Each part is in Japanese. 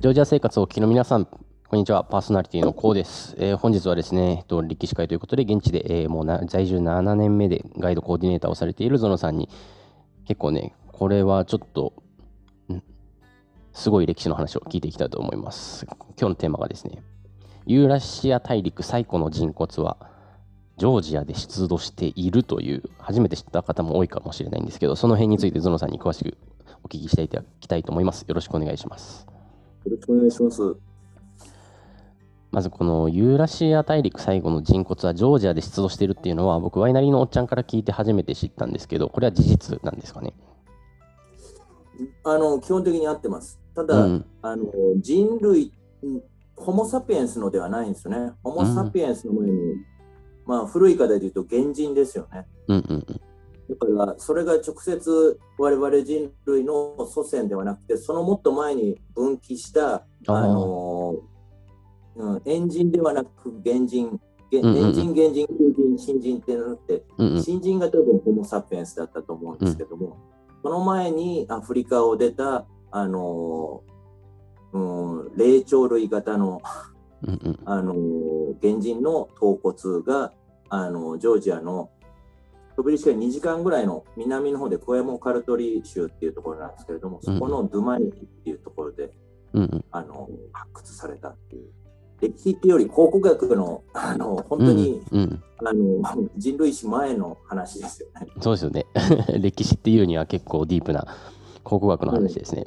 ジョージア生活をお聞きの皆さん、こんにちは。パーソナリティのコウです。えー本日はですね、えっと、歴史会ということで、現地で、えーもうな在住7年目でガイドコーディネーターをされているゾノさんに、結構ね、これはちょっと、すごい歴史の話を聞いていきたいと思います。今日のテーマがですね、ユーラシア大陸最古の人骨は、ジョージアで出土しているという、初めて知った方も多いかもしれないんですけど、その辺についてゾノさんに詳しくお聞きしていただきたいと思います。よろしくお願いします。よろしくお願いします。まずこのユーラシア大陸最後の人骨はジョージアで出土しているっていうのは僕ワイナリーのおっちゃんから聞いて初めて知ったんですけどこれは事実なんですかね？あの基本的に合ってます。ただ、うんあの人類、うんホモ・サピエンスのではないんですよね。ホモ・サピエンスの前に、まあ、古い方で言うと原人ですよね。うんうんだから、それが直接我々人類の祖先ではなくて、そのもっと前に分岐した、あのうん、エンジンではなく原人、げうんうんうん。エンジン、原人、空人、新人ってなって、うんうん。新人が多分ホモ・サピエンスだったと思うんですけども、その前にアフリカを出た、あのうん、霊長類型の、あの原人の頭骨が、あのジョージアの飛び石から2時間ぐらいの南の方でコエモカルトリ州っていうところなんですけれども、そこのドゥマニキっていうところで、うんうん。あの発掘されたっていう。歴史っていうより考古学のあの本当に、うんうん。あの人類史前の話ですよね。そうですよね。歴史っていうには結構ディープな考古学の話ですね、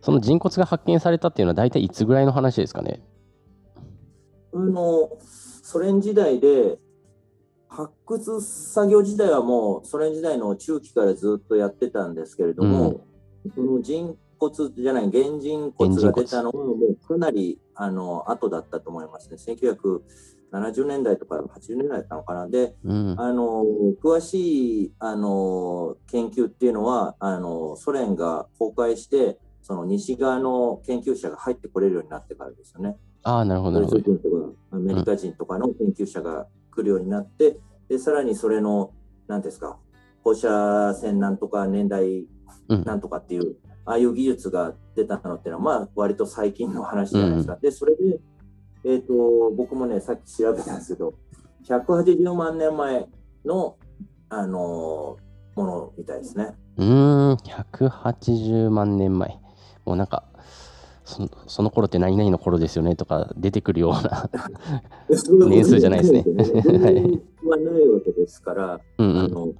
その人骨が発見されたっていうのは大体いつぐらいの話ですかね？あのソ連時代で発掘作業自体はもうソ連時代の中期からずっとやってたんですけれども、その人骨じゃない原人骨が出たのはもうかなりあの後だったと思いますね。1970年代とか80年代だったのかな。で、うんあの詳しいあの研究っていうのはあのソ連が崩壊してその西側の研究者が入ってこれるようになってからですよね。ああなるほどアメリカ人とかの研究者が来るようになって、でさらにそれの何ですか放射線なんとか年代うんなんとかっていう、ああいう技術が出たのっていうのはまあ割と最近の話じゃないですか。でそれで、えー、と僕もねさっき調べたんですけど180万年前の、あのーものみたいですね。うーん180万年前もうなんかそのその頃って何々の頃ですよねとか出てくるような 年数じゃないですね。はないわけですから。うんうん。あので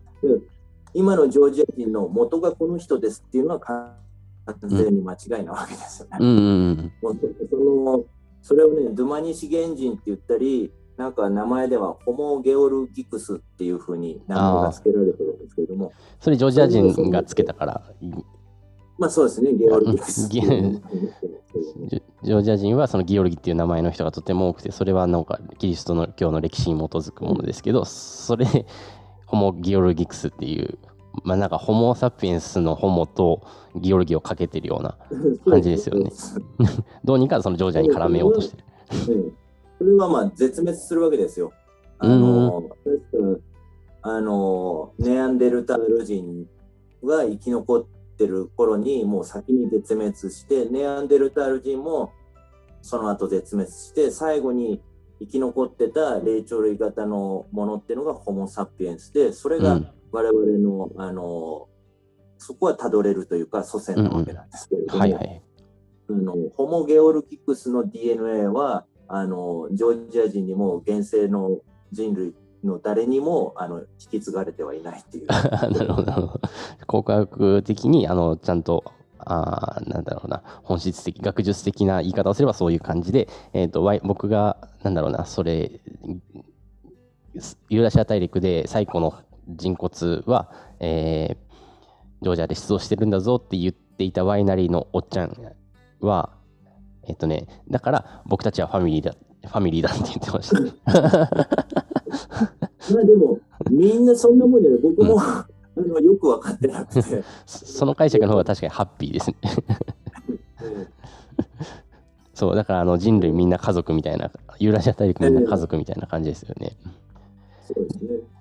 今のジョージア人の元がこの人ですっていうのは完全に間違いなわけですよね。うんうんうん。もうそそのそれをね、ドゥマニシ原人って言ったり、なんか名前ではホモ・ゲオルギクスっていうふうに名前が付けられてるんですけれども、それジョージア人がつけたからまあそうですね、ゲオルギクスっていう。のがジョージア人はそのギオルギっていう名前の人がとても多くてそれはなんかキリストの教の歴史に基づくものですけどそれでホモ・ギオルギクスっていうまあなんかホモ・サピエンスのホモとギオルギをかけてるような感じですよね。どうにかそのジョージアに絡めようとしてる。うん。それはまあ絶滅するわけですよ。あの、あの、ネアンデルタール人が生き残ってる頃にもう先に絶滅して、ネアンデルタール人もその後絶滅して、最後に生き残ってた霊長類型のものっていうのがホモ・サピエンスで、それがうん我々の、あの、そこはたどれるというか祖先なわけなんですけれども、はいはい。あのホモ・ゲオルキクスの DNA はあのジョージア人にも現世の人類の誰にもあの引き継がれてはいないっていう。なるほどなるほど。考古学的にあのちゃんとあーなんだろうな本質的学術的な言い方をすればそういう感じで、えー、とワイ僕がなんだろうなそれユーラシア大陸で最古の人骨は、えージョージアで出土してるんだぞって言っていたワイナリーのおっちゃんはえっ、とねだから僕たちはファミリーだファミリーだって言ってました。まあでもみんなそんなもんじゃない僕も、あのよく分かってなくて。そ その解釈の方が確かにハッピーですね。うんそう、だからあの人類みんな家族みたいな、ユーラシア大陸みんな家族みたいな感じですよね。そうですね。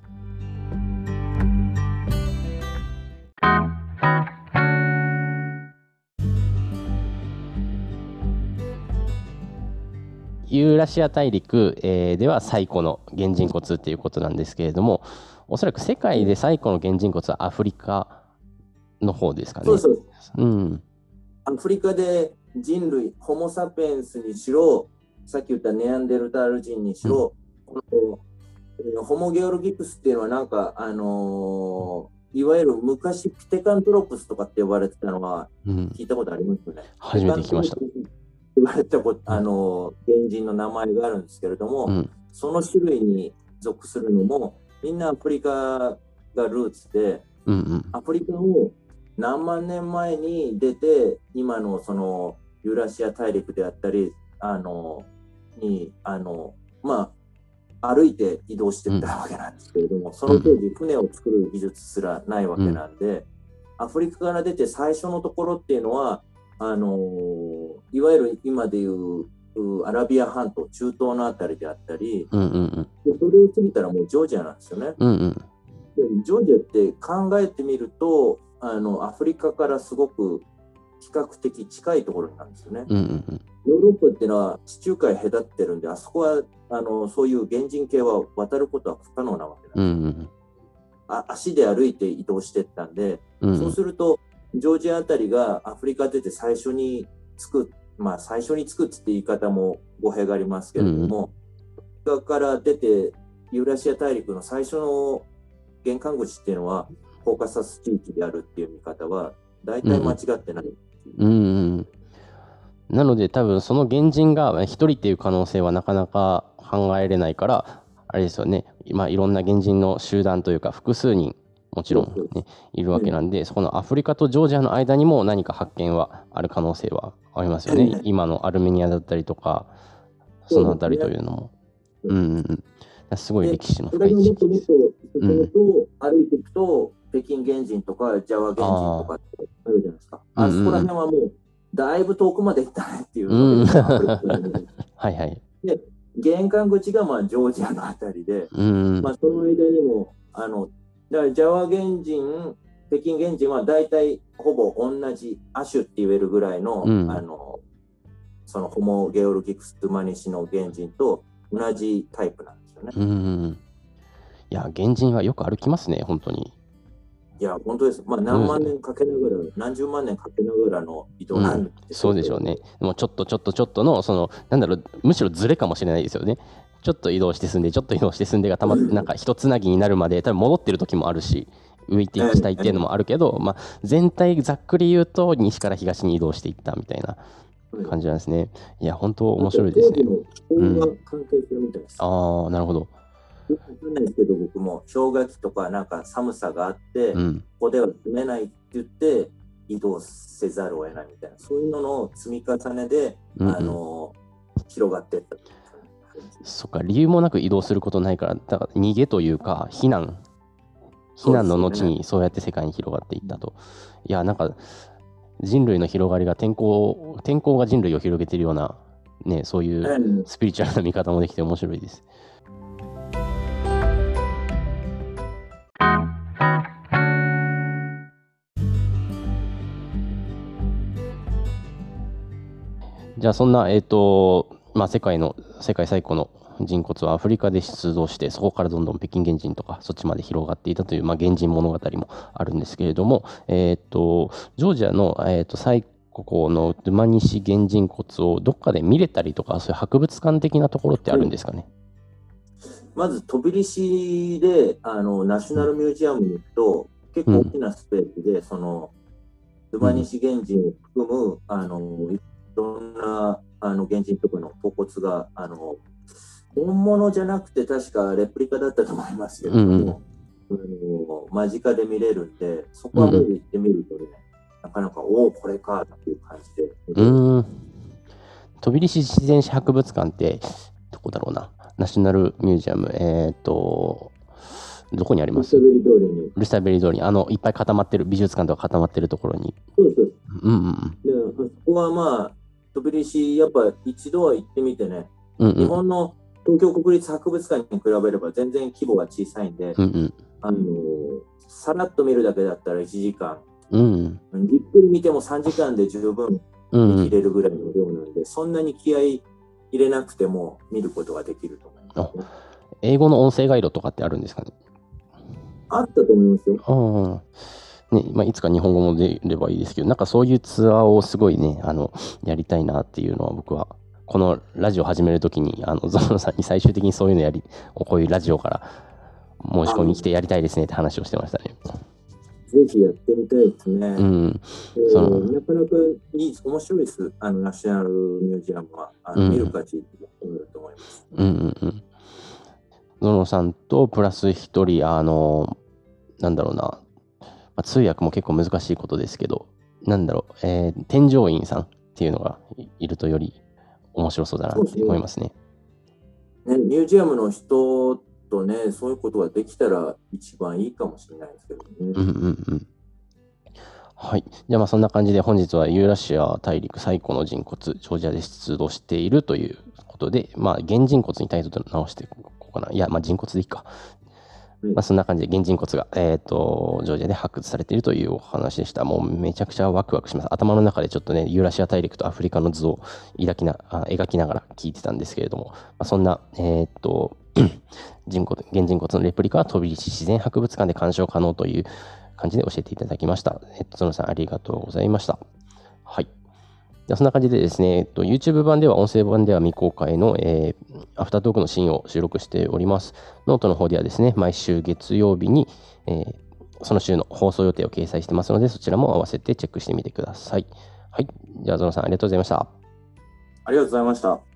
ユーラシア大陸、えーでは最古の原人骨っていうことなんですけれども、おそらく世界で最古の原人骨はアフリカの方ですかね。そうそう。うん。アフリカで人類、ホモ・サピエンスにしろ、さっき言ったネアンデルタール人にしろ、このえーホモ・ゲオルギクスっていうのはなんか、あのーいわゆる昔ピテカントロプスとかって呼ばれてたのはうん。聞いたことありますよね。初めて聞きました言われたこと、あのー原人の名前があるんですけれども、うん。その種類に属するのも、みんなアフリカがルーツで、うんうん。アフリカを何万年前に出て、今のそのユーラシア大陸であったり、あの、に、あの、まあ、歩いて移動してったわけなんですけれども、その当時船を作る技術すらないわけなんで、アフリカから出て最初のところっていうのは、あの、いわゆる今でいううアラビア半島、中東のあたりであったり、うんうんうん。でそれを過ぎたらもうジョージアなんですよね。うんうん。でジョージアって考えてみるとあのアフリカからすごく比較的近いところなんですよね。うんうんうん。ヨーロッパっていうのは地中海隔ってるんであそこはあのそういう原人系は渡ることは不可能なわけうなんです、んうんあ足で歩いて移動していったんで、うん。そうするとジョージアあたりがアフリカ出て最初に着くまあ最初に着くって言い方も語弊がありますけれども、アフリカから出てユーラシア大陸の最初の玄関口っていうのはコーカサス地域であるっていう見方は大体間違ってない。うんうん。なので多分その原人が一人っていう可能性はなかなか考えれないから、あれですよね、まあ、いろんな原人の集団というか複数人もちろん、ね、いるわけなんで、そこのアフリカとジョージアの間にも何か発見はある可能性はありますよね。今のアルメニアだったりとか、そのあたりというのも。うんうんうん。すごい歴史の深い地域ともっと進むと、歩いていくと北京原人とかジャワ原人とかってあるじゃないですか。あそこら辺はもうだいぶ遠くまで行ったねっていううん はいはい。玄関口がまあジョージアのあたりで、うんまあ、その間にも、あの、だからジャワ原人、北京原人は大体ほぼ同じ亜種って言えるぐらいの、うんあの、そのホモ・ゲオルギクス・トゥマニシの原人と同じタイプなんですよね。うんうん。いや、原人はよく歩きますね、本当に。いや、本当です。まあ、何万年かけながら、何十万年かけながらの移動なんですそうでしょうね。でもちょっとちょっとちょっとの、その、なんだろう、むしろズレかもしれないですよね。ちょっと移動して進んで、ちょっと移動して進んでがたまって、なんか一つなぎになるまで、多分戻ってる時もあるし、浮いていきたいっていうのもあるけど、まあ、全体ざっくり言うと、西から東に移動していったみたいな感じなんですね。いや、本当面白いですね。ああ、なるほど。よくわかんないですけど、僕も氷河期とかなんか寒さがあって、うん。ここでは住めないって言って移動せざるを得ないみたいなそういうのの積み重ねで、うんうんあの広がっていったそっか、理由もなく移動することないから、だから逃げというか、避難。避難の後にそうやって世界に広がっていったと。いや、なんか、人類の広がりが天候、天候が人類を広げているような、ね、そういううんスピリチュアルな見方もできて面白いです。じゃあそんな、えっ、と、まあ、世界の、世界最古の人骨はアフリカで出土して、そこからどんどん北京原人とか、そっちまで広がっていたという、まあ、原人物語もあるんですけれども、えっ、と、ジョージアの、えっ、と、最古のドゥマニシ原人骨をどっかで見れたりとか、そういう博物館的なところってあるんですかね？まず飛び出しであのナショナルミュージアムに行くと、結構大きなスペースで、そのドゥマニシ原人を含む、あのあの原人とかの頭骨があの本物じゃなくて確かレプリカだったと思いますけれども、あの間近で見れるんでそこはもう行ってみるとね、なかなかおおこれかっていう感じで、うーん。飛び出し自然史博物館って、どこだろうな。ナショナルミュージアム、えっ、と、どこにあります？ルスタベリー通りに、あの、いっぱい固まってる、美術館とか固まってるところに。そうですそう。ですうんうん。で、あそこはまあ、飛び出し、やっぱ一度は行ってみてね、うん。うんうん。日本の東京国立博物館に比べれば全然規模が小さいんで、うんうん。あのさらっと見るだけだったら1時間、うんうん。じっくり見ても3時間で十分うんうん。見れるぐらいの量なんで、そんなに気合い入れなくても見ることができると思います、ね、英語の音声ガイドとかってあるんですかね？あったと思いますよ。ねまあ、いつか日本語も出ればいいですけど、なんかそういうツアーをすごいね、あのやりたいなっていうのは僕は、このラジオ始めるときに、あのゾノさんに最終的にそういうのやり、こういうラジオから申し込みに来てやりたいですねって話をしてましたね。ぜひやってみたいですね。うん。そのなかなかいい、面白いです。あの、ナショナルミュージアムは、あの、見る価値と思います。うんうんうん。ゾノさんとプラス一人、あの、なんだろうな、まあ、通訳も結構難しいことですけど、なんだろう、えー、添乗員さんっていうのがいるとより面白そうだなって思いますね。ね、ミュージアムの人とね、そういうことができたら一番いいかもしれないですけどね。うんうんうん。はい。じゃあまあそんな感じで本日はユーラシア大陸最古の人骨、ジョージアで出土しているということで、まあ原人骨にタイトル直していこうかな。いや、まあ人骨でいいか。まあ、そんな感じで原人骨が、えーと、ジョージアで発掘されているというお話でした。もうめちゃくちゃワクワクします。頭の中でちょっとね、ユーラシア大陸とアフリカの図を抱きなあ描きながら聞いてたんですけれども、まあ、そんな、えっ、と 人骨原人骨のレプリカは飛び石自然博物館で鑑賞可能という感じで教えていただきました。えっ、と、ゾノさんありがとうございました。はい。そんな感じでですね、えっと、YouTube 版では、音声版では未公開の、えー、アフタートークのシーンを収録しております。ノートの方ではですね、毎週月曜日に、えー、その週の放送予定を掲載してますので、そちらも合わせてチェックしてみてください。はい。じゃあ、ゾノさん、ありがとうございました。ありがとうございました。